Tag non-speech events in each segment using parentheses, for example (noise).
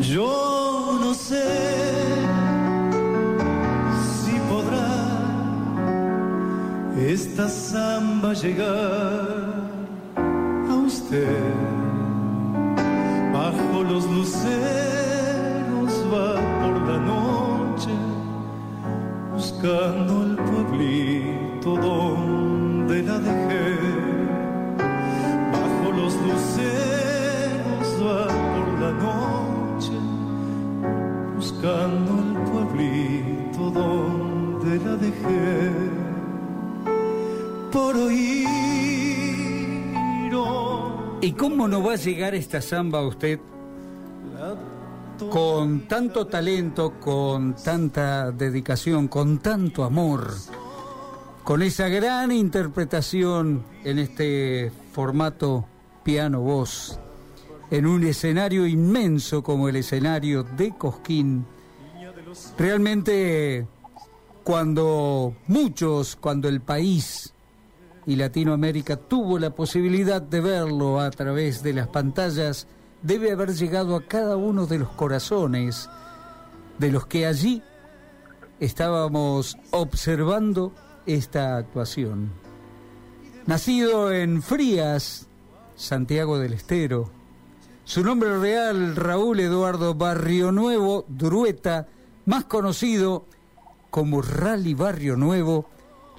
Yo no sé si podrá esta samba llegar a usted. Bajo los luceros va por la noche buscando el pueblito donde oh, ¿Y cómo no va a llegar esta samba a usted con tanto talento, con tanta dedicación, con tanto amor, con esa gran interpretación en este formato piano-voz, en un escenario inmenso como el escenario de Cosquín? Realmente, cuando muchos, cuando el país y Latinoamérica tuvo la posibilidad de verlo a través de las pantallas, debe haber llegado a cada uno de los corazones de los que allí estábamos observando esta actuación. Nacido en Frías, Santiago del Estero, su nombre real Raúl Eduardo Barrio Nuevo Drueta, más conocido como Rally Barrio Nuevo,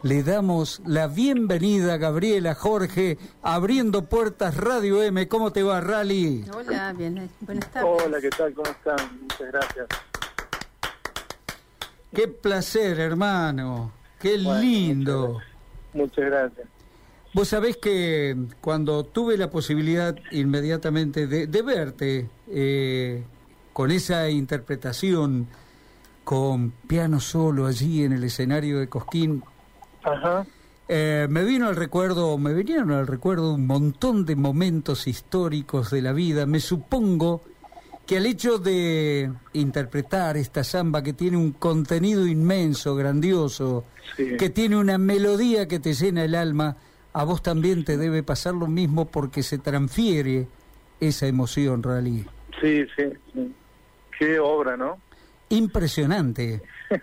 le damos la bienvenida a Gabriela Jorge, abriendo puertas Radio M. ¿Cómo te va, Rally? Hola, bien, buenas tardes. Hola, ¿qué tal? ¿Cómo están? Muchas gracias. Qué placer, hermano. Qué Bueno, lindo. Muchas gracias. Vos sabés que cuando tuve la posibilidad inmediatamente de, de verte eh, con esa interpretación, con piano solo allí en el escenario de Cosquín, Ajá. eh, me vino al recuerdo, me vinieron al recuerdo un montón de momentos históricos de la vida. Me supongo que al hecho de interpretar esta samba que tiene un contenido inmenso, grandioso, Sí. que tiene una melodía que te llena el alma, a vos también te debe pasar lo mismo porque se transfiere esa emoción, Rally. Sí, sí, sí. Qué obra, ¿no? Impresionante. (laughs)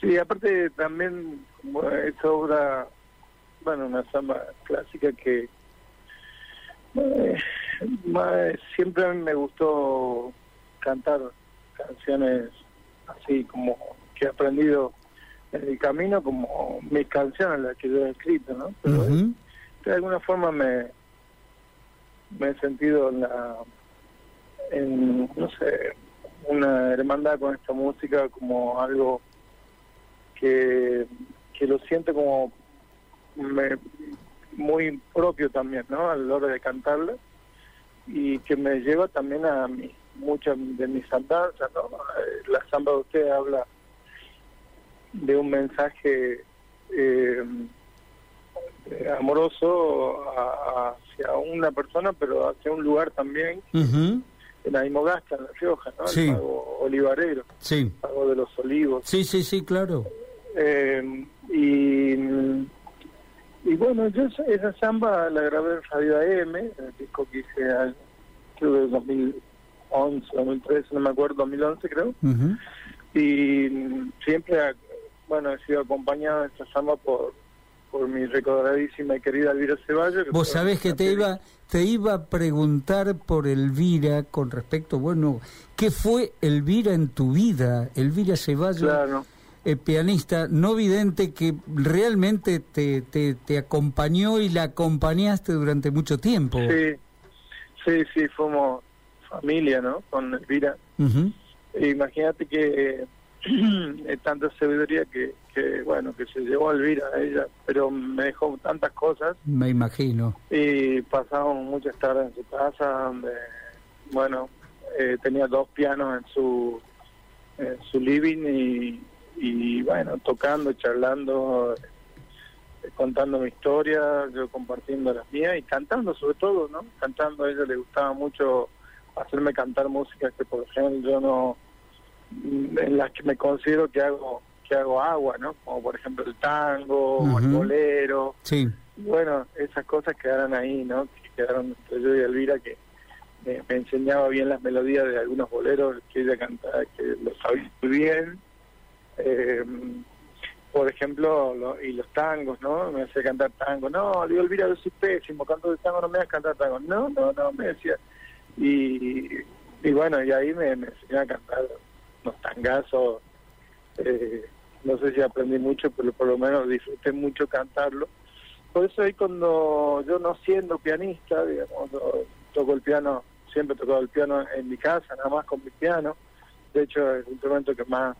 Sí, aparte también como esa obra, bueno, una samba clásica que eh, siempre a mí me gustó cantar canciones así como que he aprendido en el camino como mis canciones las que yo he escrito, ¿no? Pero de alguna forma me me he sentido en la en no sé una hermandad con esta música como algo que que lo siento como me- muy propio también no a la hora de cantarla. Y que me lleva también a mi, muchas de mis andanzas no Eh, la samba de usted habla de un mensaje eh, amoroso hacia una persona, pero hacia un lugar también, Ujú. En Aymogasta, en La Rioja, ¿no? Sí. El pago olivarero, Sí, pago de los olivos. sí, sí, sí, claro. Eh, y, y bueno, yo esa- samba la grabé en Radio AM, el disco que hice, al- creo que en 2011, 2013, no me acuerdo, 2011 creo. Ujú. y mm, siempre bueno he sido acompañado en esta samba por por mi recordadísima y querida Elvira Ceballos Vos sabés que te iba, te iba a preguntar por Elvira con respecto, bueno, ¿qué fue Elvira en tu vida? Elvira Ceballos, claro eh, pianista no vidente que realmente te, te, te acompañó y la acompañaste durante mucho tiempo. sí sí sí fuimos familia no con Elvira. E imagínate que (clears throat) eh, tanta sabiduría que, que bueno que se llevó a Elvira a ella pero me dejó tantas cosas Me imagino. y pasamos muchas tardes en su casa donde bueno eh, tenía dos pianos en su en su living y, y bueno tocando charlando eh, contando mi historia yo compartiendo las mías y cantando sobre todo no cantando a ella le gustaba mucho hacerme cantar música que por ejemplo yo no en las que me considero que hago que hago agua no como por ejemplo el tango o el bolero Sí, bueno, esas cosas quedaron ahí, ¿no? Que quedaron entre yo y Elvira que me, me enseñaba bien las melodías de algunos boleros que ella cantaba, que lo sabía muy bien. Eh, por ejemplo, lo- y los tangos, ¿no? Me hacía cantar tango. No, le digo, Elvira, yo soy pésimo, canto de tango, no me hagas cantar tango. No, no, no, me decía. Y, y bueno, y ahí me, me enseñó a cantar unos tangazos. Eh, no sé si aprendí mucho, pero por lo menos disfruté mucho cantarlo. Por eso ahí cuando yo no siendo pianista, digamos, toco el piano, siempre he tocado el piano en mi casa, nada más con mi piano. De hecho, es el instrumento que más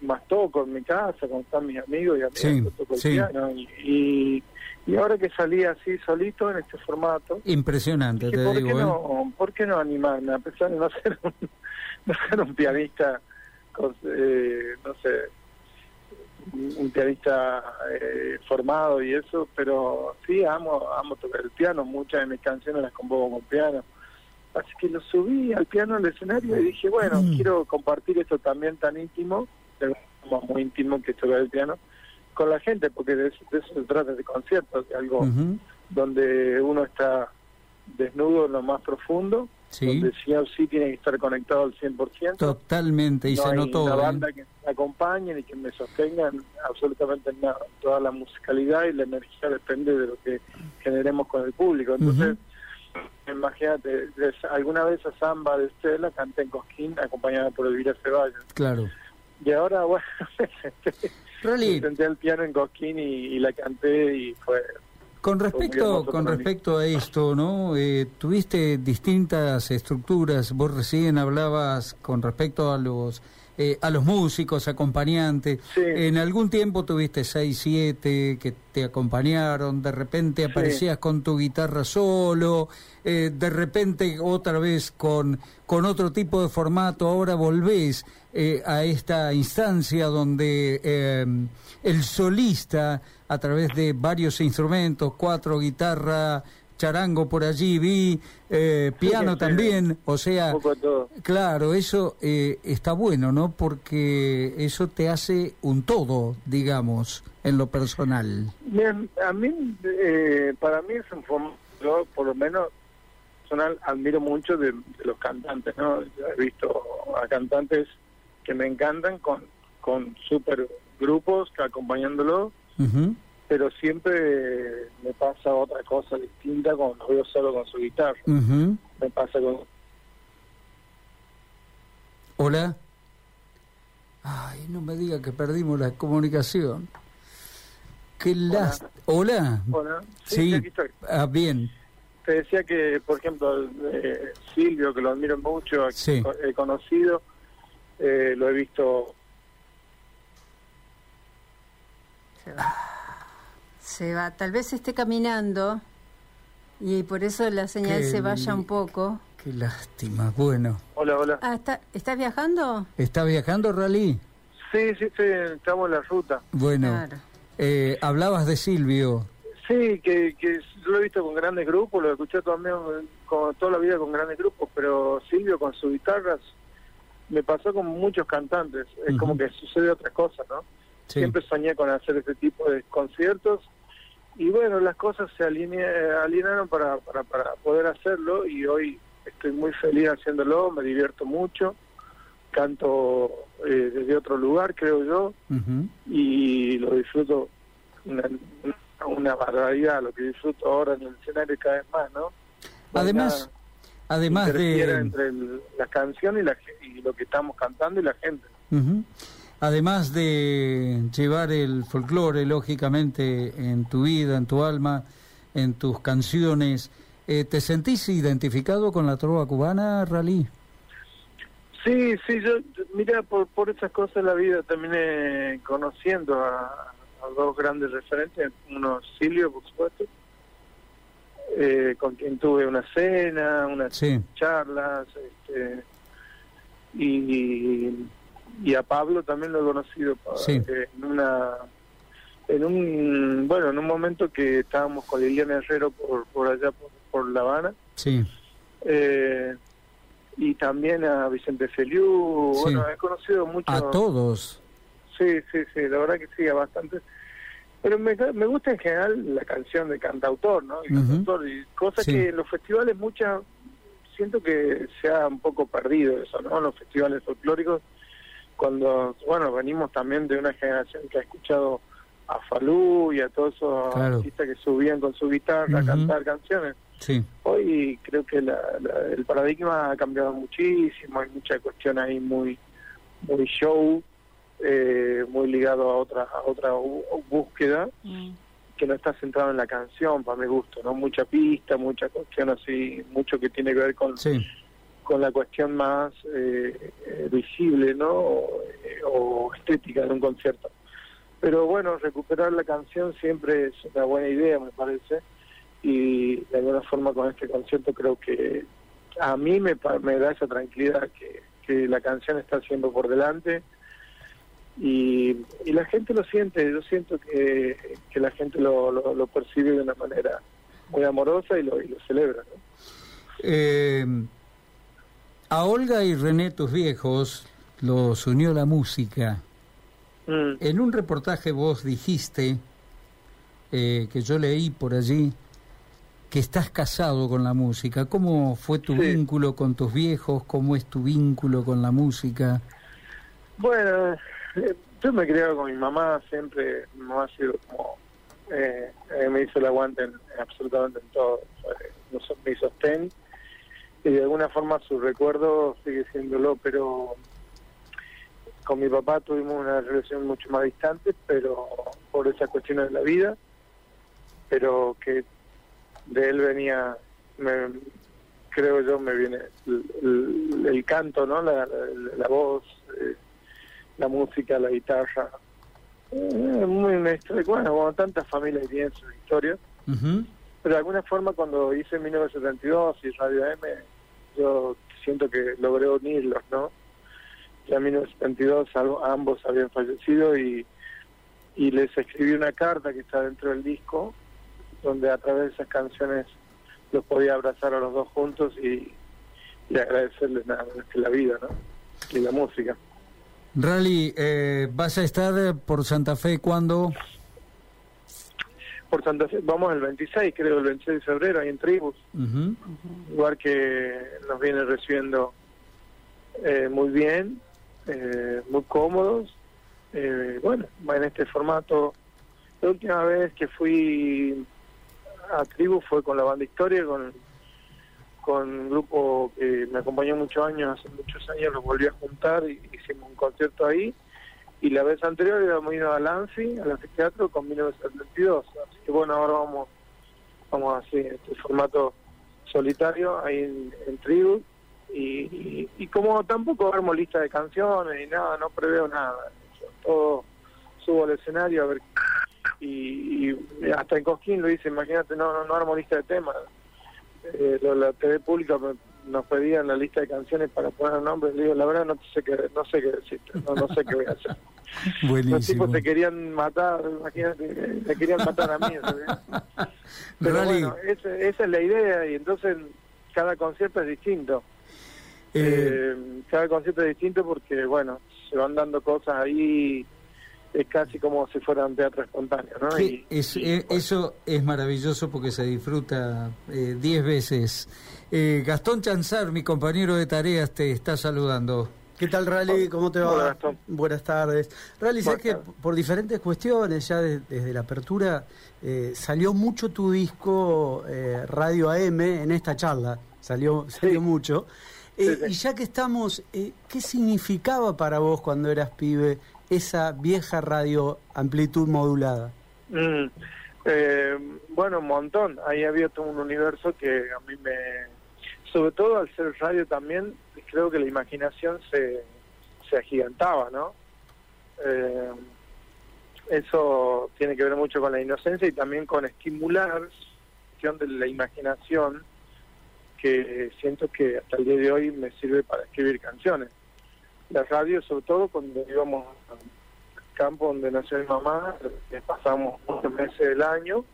más toco en mi casa, cuando están mis amigos y amigas, Sí, toco el sí. piano. Y, y, y ahora que salí así solito en este formato, Impresionante, dije, te ¿por, digo. qué ¿eh? no, ¿por qué no animarme? A pesar de no (laughs) ser un, no ser un pianista, con, no sé, un pianista eh, formado y eso, pero sí amo amo tocar el piano, muchas de mis canciones las compongo con piano. Así que lo subí al piano al escenario y dije, bueno, Mm. quiero compartir esto también tan íntimo, muy íntimo que es tocar el piano, con la gente, porque de eso, de eso se trata de conciertos, de algo donde uno está desnudo en lo más profundo, Sí, donde sí o sí tiene que estar conectado al 100%. totalmente, y no se hay notó. una ¿eh? banda que me acompañe y que me sostengan absolutamente nada. Toda la musicalidad y la energía depende de lo que generemos con el público. Entonces, imagínate, des- alguna vez a Samba de Estela canté en Cosquín acompañada por Elvira Ceballos. Claro. Y ahora, (laughs) bueno, me senté, me senté al piano en Cosquín y, y la canté y fue... Con respecto, con respecto a esto, ¿no? Eh, tuviste distintas estructuras. Vos recién hablabas con respecto a los eh, a los músicos, acompañantes. Sí. En algún tiempo tuviste seis, siete que te acompañaron. De repente Sí. aparecías con tu guitarra solo. eh, de repente otra vez con con otro tipo de formato. Ahora volvés eh, a esta instancia donde eh, el solista a través de varios instrumentos, cuatro guitarra, charango por allí vi, eh, piano sí. también, o sea, claro, eso eh, está bueno, ¿no? Porque eso te hace un todo, digamos, en lo personal. Bien, a mí, eh, para mí es un formato, yo por lo menos personal admiro mucho de, de los cantantes, ¿no? Yo he visto a cantantes que me encantan con, con super grupos que acompañándolo, Ujú. Pero siempre me pasa otra cosa distinta cuando lo veo solo con su guitarra. Me pasa con... Hola. Ay, no me diga que perdimos la comunicación. Qué lástima. Hola. Hola, Sí. aquí estoy. Ah, bien. Te decía que, por ejemplo, eh, Silvio, que lo admiro mucho, Sí. he conocido, eh, lo he visto va. Se va. Tal vez esté caminando y por eso la señal Qué se vaya un poco. Qué lástima. Bueno, Hola, hola. Ah, ¿está, ¿estás viajando? ¿está viajando Rally? Sí, sí, sí, estamos en la ruta. Bueno, Claro. eh, hablabas de Silvio. Sí, que, que yo lo he visto con grandes grupos, lo he escuchado también con, toda la vida con grandes grupos, pero Silvio con sus guitarras me pasó con muchos cantantes. Es como que sucede otra cosa, ¿no? Sí. Siempre soñé con hacer este tipo de conciertos y bueno, las cosas se aline- alinearon para, para, para poder hacerlo y hoy estoy muy feliz haciéndolo, me divierto mucho, canto eh, desde otro lugar, creo yo, y lo disfruto una, una barbaridad, lo que disfruto ahora en el escenario cada vez más, ¿no? Además, nada además de... entre el- la canción y, la, y lo que estamos cantando y la gente. Además de llevar el folclore, lógicamente, en tu vida, en tu alma, en tus canciones, eh, ¿te sentís identificado con la trova cubana, Rally? Sí, sí, yo, mira, por, por esas cosas de la vida terminé conociendo a, a dos grandes referentes, uno Silvio, por supuesto, eh, con quien tuve una cena, unas Sí. charlas, este, y, y a Pablo también lo he conocido Sí. en una en un bueno en un momento que estábamos con Liliana Herrero por por allá por, por La Habana Sí, eh, y también a Vicente Feliu Sí. bueno he conocido mucho a todos. sí sí sí la verdad que sí a bastante pero me, me gusta en general la canción de cantautor no el cantautor y cosas Sí. que en los festivales muchas siento que se ha un poco perdido eso, ¿no? Los festivales folclóricos, cuando, bueno, venimos también de una generación que ha escuchado a Falú y a todos esos Claro. artistas que subían con su guitarra a cantar canciones. Sí. Hoy creo que la- la- el paradigma ha cambiado muchísimo, hay mucha cuestión ahí muy muy show, eh, muy ligado a otra a otra búsqueda que no está centrado en la canción, para mi gusto, no mucha pista, mucha cuestión así, mucho que tiene que ver con Sí. Con la cuestión más eh, visible, ¿no? O, estética de un concierto. Pero bueno, recuperar la canción siempre es una buena idea, me parece, y de alguna forma con este concierto creo que a mí me, da esa tranquilidad que, que la canción está siempre por delante y, y la gente lo siente, yo siento que, que la gente lo, lo, lo percibe de una manera muy amorosa y lo, y lo celebra. ¿no? Eh, a Olga y René, tus viejos, los unió la música. Mm. En un reportaje vos dijiste, eh, que yo leí por allí, que estás casado con la música. ¿Cómo fue tu Sí. vínculo con tus viejos? ¿Cómo es tu vínculo con la música? Bueno, eh, yo me he criado con mi mamá, siempre mi mamá ha sido como, eh, eh, me hizo el aguante en, en absolutamente en todo, so- mi sostén, y de alguna forma su recuerdo sigue siéndolo, pero con mi papá tuvimos una relación mucho más distante, pero por esas cuestiones de la vida, pero que de él venía, me- creo yo, me viene el, el- el canto, ¿no? La, la- la voz, eh, la música, la guitarra. Eh, muy historia, bueno, como tantas familias tienen sus historias, Ujú. pero de alguna forma cuando hice 1972 y Radio AM, yo siento que logré unirlos, ¿no? Ya en 1972 algo- ambos habían fallecido y, y les escribí una carta que está dentro del disco, donde a través de esas canciones los podía abrazar a los dos juntos y, y agradecerles nada la vida, ¿no? Y la música. Rally, eh, ¿vas a estar por Santa Fe cuando? Por Santa Fe, vamos el 26, creo, el 26 de febrero, ahí en Tribus, Ujú. lugar que nos viene recibiendo eh, muy bien, eh, muy cómodos. Eh, bueno, en este formato, la última vez que fui a Tribu fue con la banda Historia, con, con un grupo que me acompañó muchos años, hace muchos años los volví a juntar y hicimos un concierto ahí. Y la vez anterior habíamos ido a Lancy, al anfiteatro, con 1972. Así que bueno, ahora vamos, vamos así, en este formato solitario, ahí en, en Tribu. Y, y, y como tampoco armo lista de canciones ni nada, no preveo nada. Yo todo subo al escenario a ver. Y, y hasta en Cosquín lo hice, imagínate, no, no, armo lista de temas. Eh, la TV pública me- nos pedían la lista de canciones para poner nombres. Le digo, la verdad, no sé qué, no sé qué decirte, no, no sé qué voy a hacer. (laughs) Los tipos te querían matar, imagínate, me querían matar a mí. ¿sabes? (laughs) Pero Rally, bueno, esa, esa es la idea y entonces cada concierto es distinto. eh, Eh, cada concierto es distinto porque, bueno, se van dando cosas ahí, es casi como si fuera un teatro espontáneo, ¿no? que Y- es- y, eh, bueno, eso es maravilloso porque se disfruta eh, diez veces. Eh, Gastón Chanzar, mi compañero de tareas, te está saludando. ¿Qué tal, Rally? ¿Cómo te va? Hola, Gastón. Buenas tardes. Rally, sé Buenas que por diferentes cuestiones, ya de- desde la apertura, eh, salió mucho tu disco eh, Radio AM en esta charla. Salió, salió mucho. Eh, Sí, sí. Y ya que estamos, eh, ¿qué significaba para vos cuando eras pibe esa vieja radio amplitud modulada? Mm, eh, bueno, un montón. Ahí había todo un universo que a mí me... Sobre todo al ser radio también, creo que la imaginación se, se agigantaba, ¿no? Eh, eso tiene que ver mucho con la inocencia y también con estimular la cuestión de la imaginación que siento que hasta el día de hoy me sirve para escribir canciones. La radio, sobre todo cuando íbamos al campo donde nació mi mamá, que pasamos muchos meses del año,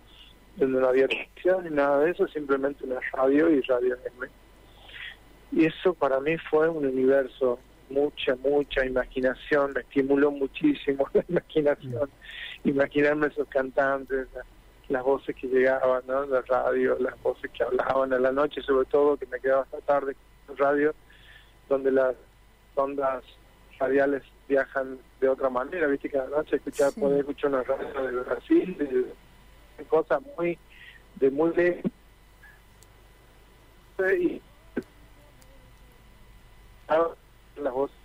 donde no había televisión ni nada de eso, simplemente una radio y radio M. Y eso para mí fue un universo, mucha, mucha imaginación, me estimuló muchísimo (laughs) la imaginación, imaginarme esos cantantes, las voces que llegaban, ¿no? La radio, las voces que hablaban a la noche, sobre todo, que me quedaba hasta tarde en radio, donde las ondas radiales viajan de otra manera, viste que a la noche escuchar, Sí. poder escuchar una radio de Brasil, de, cosas muy, de muy lejos. Y las voces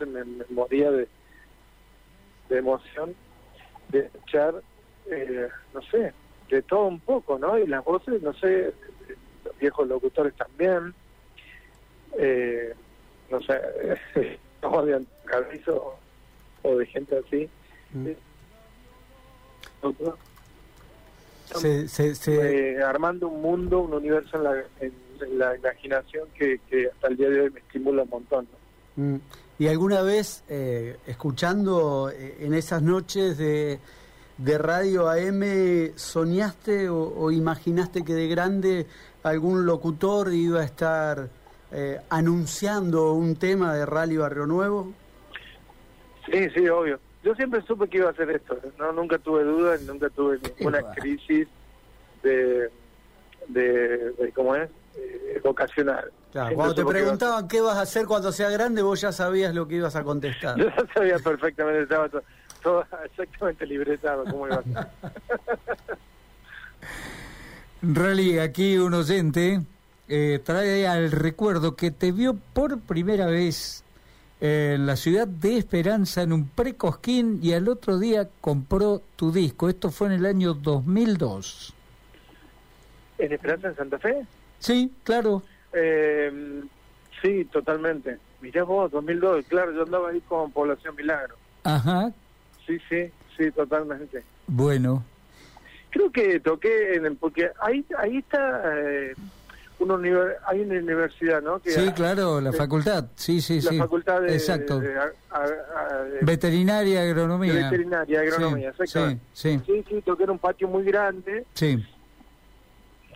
me, me moría de, de emoción de escuchar, eh, no sé, de todo un poco, ¿no? Y las voces, no sé, los viejos locutores también, eh, no sé, (laughs) de Carrizo o de gente así. Mm. Se, se, se- eh, armando un mundo, un universo en la, en, en la imaginación que, que hasta el día de hoy me estimula un montón. ¿no? Mm. ¿Y alguna vez, eh, escuchando eh, en esas noches de, de radio AM, soñaste o, o imaginaste que de grande algún locutor iba a estar eh, anunciando un tema de Rally Barrio Nuevo? Sí, sí, obvio. Yo siempre supe que iba a hacer esto, no nunca tuve dudas, nunca tuve ninguna crisis de, de, de ¿cómo es? Eh, vocacional. Claro, cuando te preguntaban qué vas a hacer cuando sea grande, vos ya sabías lo que ibas a contestar. (laughs) Yo ya sabía perfectamente, estaba todo, todo (laughs) exactamente libretado cómo iba a ser. (laughs) Rally, aquí un oyente eh, trae al recuerdo que te vio por primera vez en la ciudad de Esperanza en un precosquín y al otro día compró tu disco. Esto fue en el año 2002. ¿En Esperanza en Santa Fe? Sí, claro. Eh, sí, totalmente. Mirá vos, 2002, claro, yo andaba ahí con Población Milagro. Ajá. Sí, sí, sí, totalmente. Bueno. Creo que toqué en el, porque ahí ahí está eh, una hay una universidad, ¿no? Que Sí, claro, la de- facultad. Sí, sí, la sí. facultad de, Exacto. de- a- a- Veterinaria, agronomía. veterinaria, agronomía, Sí, exactamente. Sí, sí, Sí, sí, toqué en un patio muy grande, sí.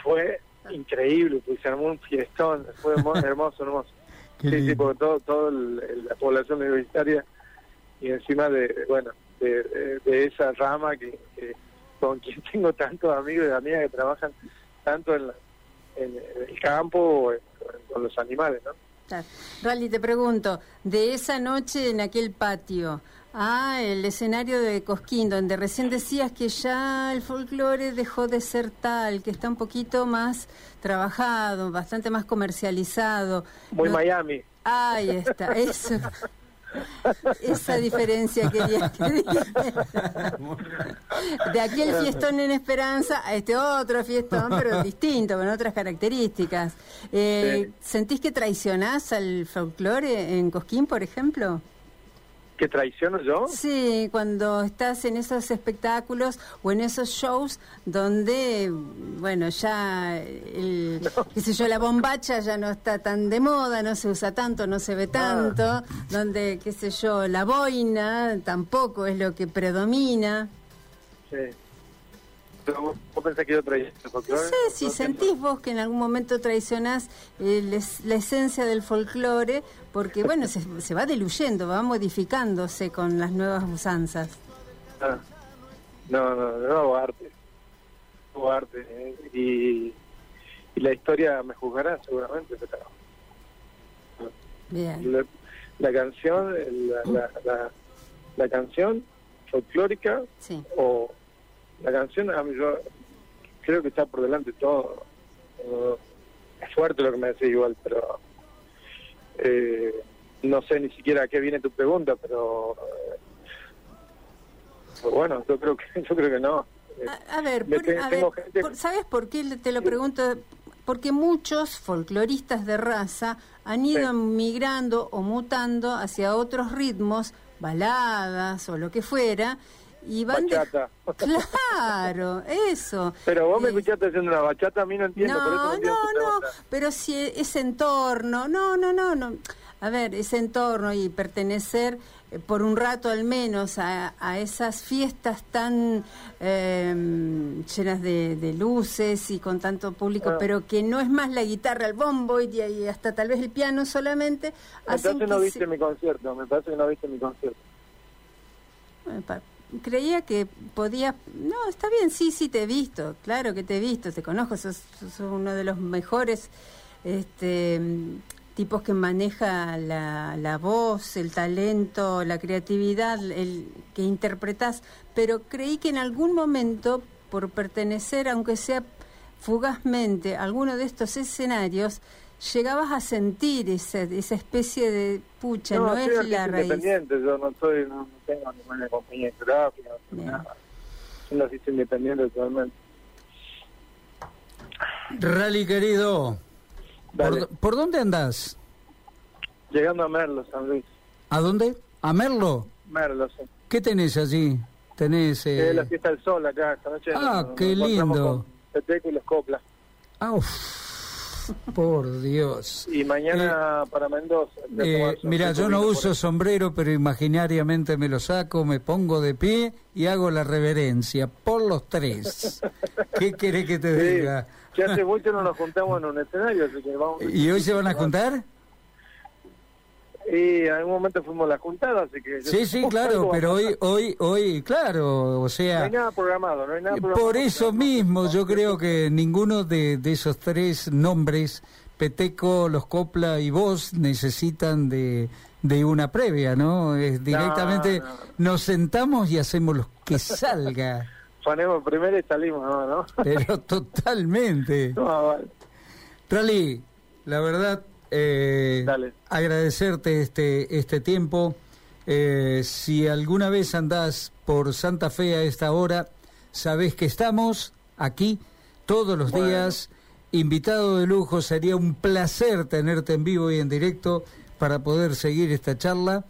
fue increíble, pues se armó un fiestón, fue hermo- (laughs) hermoso, hermoso. Qué sí, sí, porque todo, todo el- el- la población universitaria y encima de, bueno, de, de- de esa rama que, que con quien (laughs) tengo tantos amigos y amigas que trabajan tanto en, la- en el campo con los animales, ¿no? Claro. Rally, te pregunto, de esa noche en aquel patio a el escenario de Cosquín, donde recién decías que ya el folclore dejó de ser tal, que está un poquito más trabajado, bastante más comercializado. Muy No- Miami. Ahí está, eso. Esa diferencia quería que. De aquel fiestón en Esperanza a este otro fiestón, pero distinto, con otras características. Eh, ¿Sentís que traicionás al folclore en Cosquín, por ejemplo? ¿Que traiciono yo? Sí, cuando estás en esos espectáculos o en esos shows donde, bueno, ya, el, (laughs) qué sé yo, la bombacha ya no está tan de moda, no se usa tanto, no se ve tanto, donde, qué sé yo, la boina tampoco es lo que predomina. Sí. Pero vos, pensás que yo traiciono el No folclore? sé si sentís vos que en algún momento traicionás eh, les- la esencia del folclore, porque, bueno, se, se va diluyendo, va modificándose con las nuevas usanzas. Ah. No, no, no hago arte. No hago arte. eh, Y, y la historia me juzgará seguramente, pero Bien. la, la canción, la, la, la, la canción folclórica Sí. o la canción, a mí yo creo que está por delante todo. Es fuerte lo que me decís igual, pero eh, no sé ni siquiera a qué viene tu pregunta, pero eh, bueno, yo creo que (laughs) yo creo que no. A, a ver, por- a ver, gente- por- ¿sabes por qué te lo pregunto? Porque muchos folcloristas de raza han ido Sí. migrando o mutando hacia otros ritmos, baladas o lo que fuera, y van de- Bachata. (laughs) Claro, eso. Pero vos me escuchaste haciendo una bachata, a mí no entiendo, por eso no, no no, no, pero si ese entorno, no, no, no, no. A ver, ese entorno y pertenecer eh, por un rato al menos a, a esas fiestas tan eh, llenas de, de luces y con tanto público, Ah. pero que no es más la guitarra, el bombo y, y hasta tal vez el piano solamente. Me hacen parece que no viste se- mi concierto, me parece que no viste mi concierto. Eh, creía que podía... No, está bien, sí, sí, te he visto, claro que te he visto, te conozco, sos, sos uno de los mejores este, tipos que maneja la, la voz, el talento, la creatividad, el que interpretas, pero creí que en algún momento, por pertenecer, aunque sea fugazmente, a alguno de estos escenarios, llegabas a sentir esa, esa especie de pucha, no, es la raíz. independiente, yo no soy, no, no tengo ninguna compañía no Bien. nada. Soy un artista independiente totalmente. Rally querido. ¿por, por dónde andás? Llegando a Merlo, San Luis. ¿A dónde? ¿A Merlo? Merlo, sí. ¿Qué tenés allí? Tenés... eh, Es la fiesta del sol acá esta noche. Ah, Nos- qué nos lindo. con y Coplas. ah, por Dios. Y mañana para Mendoza. Eh, mira, yo no uso sombrero, pero imaginariamente me lo saco, me pongo de pie y hago la reverencia por los tres. (laughs) ¿Qué querés que te Sí, diga? que hace (laughs) mucho no nos juntamos en un escenario, así que vamos. ¿Y hoy se van a juntar? Y en algún momento fuimos a la juntada, así que... Sí, sí, claro, pero hoy, hoy, hoy, claro, o No sea, hay nada programado, no hay nada programado. por eso mismo yo creo que ninguno de, de esos tres nombres, Peteco, Los Copla y vos, necesitan de, de una previa, ¿no? Es directamente no, no. nos sentamos y hacemos lo que salga, (laughs) Ponemos primero y salimos, ¿no? ¿no? pero (laughs) totalmente. No, vale. Rally, la verdad, eh, agradecerte este, este tiempo. Eh, si alguna vez andás por Santa Fe a esta hora, sabés que estamos aquí todos los Bueno. días. Invitado de lujo, sería un placer tenerte en vivo y en directo para poder seguir esta charla.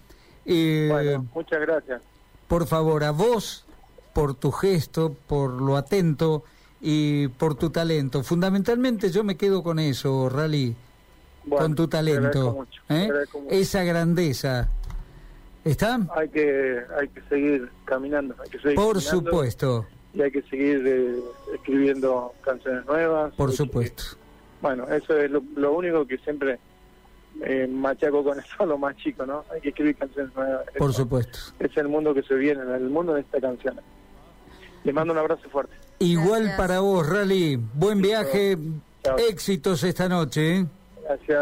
Eh, Bueno, muchas gracias. por favor, a vos, por tu gesto, por lo atento y por tu talento. Fundamentalmente yo me quedo con eso, Rally, Bueno, con tu talento, mucho, ¿eh? esa grandeza. ¿Está? Hay que, hay que seguir caminando. Hay que seguir Por caminando supuesto, Y hay que seguir eh, escribiendo canciones nuevas. por que- supuesto. bueno, eso es lo, lo único que siempre eh, machaco con (laughs) eso a lo más chico, ¿no? Hay que escribir canciones nuevas. Por Eso supuesto. Es el mundo que se viene, el mundo de esta canción. Le mando un abrazo fuerte. Igual Gracias. para vos, Rally. Buen viaje, Chao. éxitos esta noche. Gracias.